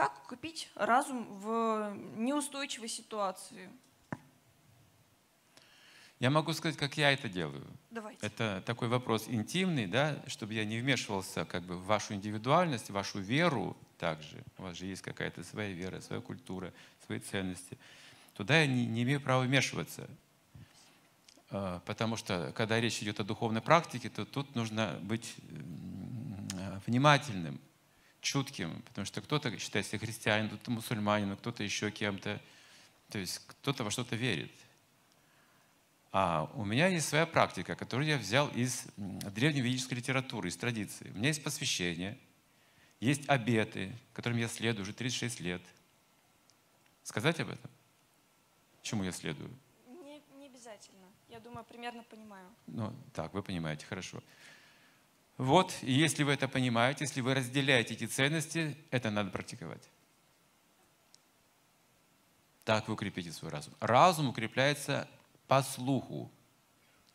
Как укрепить разум в неустойчивой ситуации? Я могу сказать, как я это делаю. Давайте. Это такой вопрос интимный, да, чтобы я не вмешивался как бы в вашу индивидуальность, в вашу веру также. У вас же есть какая-то своя вера, своя культура, свои ценности. Туда я не, не имею права вмешиваться. А, потому что, когда речь идет о духовной практике, то тут нужно быть внимательным, чутким, потому что кто-то считает себя христианином, кто-то мусульманином, кто-то еще кем-то. То есть кто-то во что-то верит. А у меня есть своя практика, которую я взял из древневедической литературы, из традиции. У меня есть посвящение, есть обеты, которым я следую уже 36 лет. Сказать об этом? Чему я следую? Не, не обязательно. Я думаю, примерно понимаю. Ну, так, вы понимаете, хорошо. Вот, и если вы это понимаете, если вы разделяете эти ценности, это надо практиковать. Так вы укрепите свой разум. Разум укрепляется по слуху,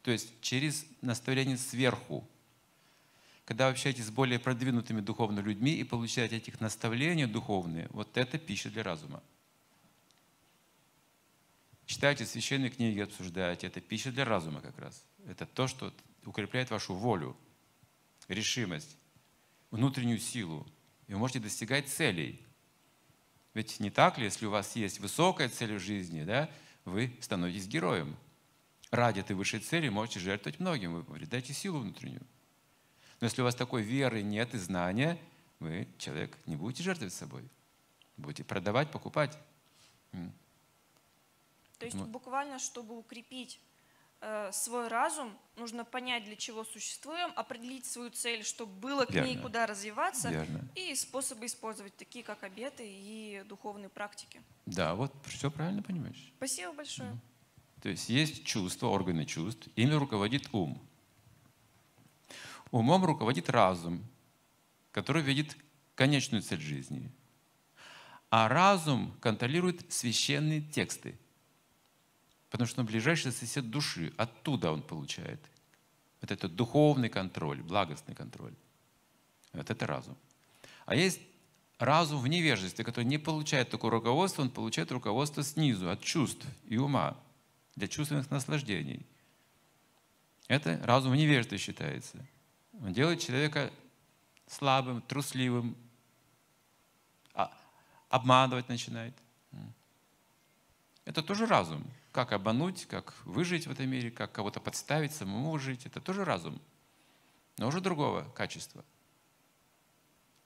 то есть через наставление сверху. Когда вы общаетесь с более продвинутыми духовными людьми и получаете этих наставления духовные, вот это пища для разума. Читайте священные книги, обсуждаете, это пища для разума как раз. Это то, что укрепляет вашу волю, решимость, внутреннюю силу. И вы можете достигать целей. Ведь не так ли, если у вас есть высокая цель в жизни, да, вы становитесь героем. Ради этой высшей цели можете жертвовать многим, вы обретаете силу внутреннюю. Но если у вас такой веры нет и знания, вы, человек, не будете жертвовать собой. Будете продавать, покупать. То есть буквально, чтобы укрепить свой разум, нужно понять, для чего существуем, определить свою цель, чтобы было к Верно. ней куда развиваться, Верно. и способы использовать, такие как обеты и духовные практики. Да, вот все правильно понимаешь. Спасибо большое. Mm. То есть есть чувства, органы чувств, ими руководит ум. Умом руководит разум, который видит конечную цель жизни. А разум контролирует священные тексты – Потому что он ближайший сосед души, оттуда он получает. Вот это духовный контроль, благостный контроль. Вот это разум. А есть разум в невежестве, который не получает такое руководство, он получает руководство снизу, от чувств и ума, для чувственных наслаждений. Это разум в невежестве считается. Он делает человека слабым, трусливым, а, обманывать начинает. Это тоже разум. Как обмануть, как выжить в этом мире, как кого-то подставить, самому жить. Это тоже разум. Но уже другого качества.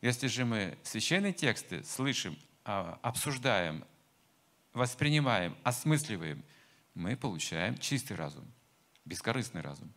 Если же мы священные тексты слышим, а, обсуждаем, воспринимаем, осмысливаем, мы получаем чистый разум, бескорыстный разум.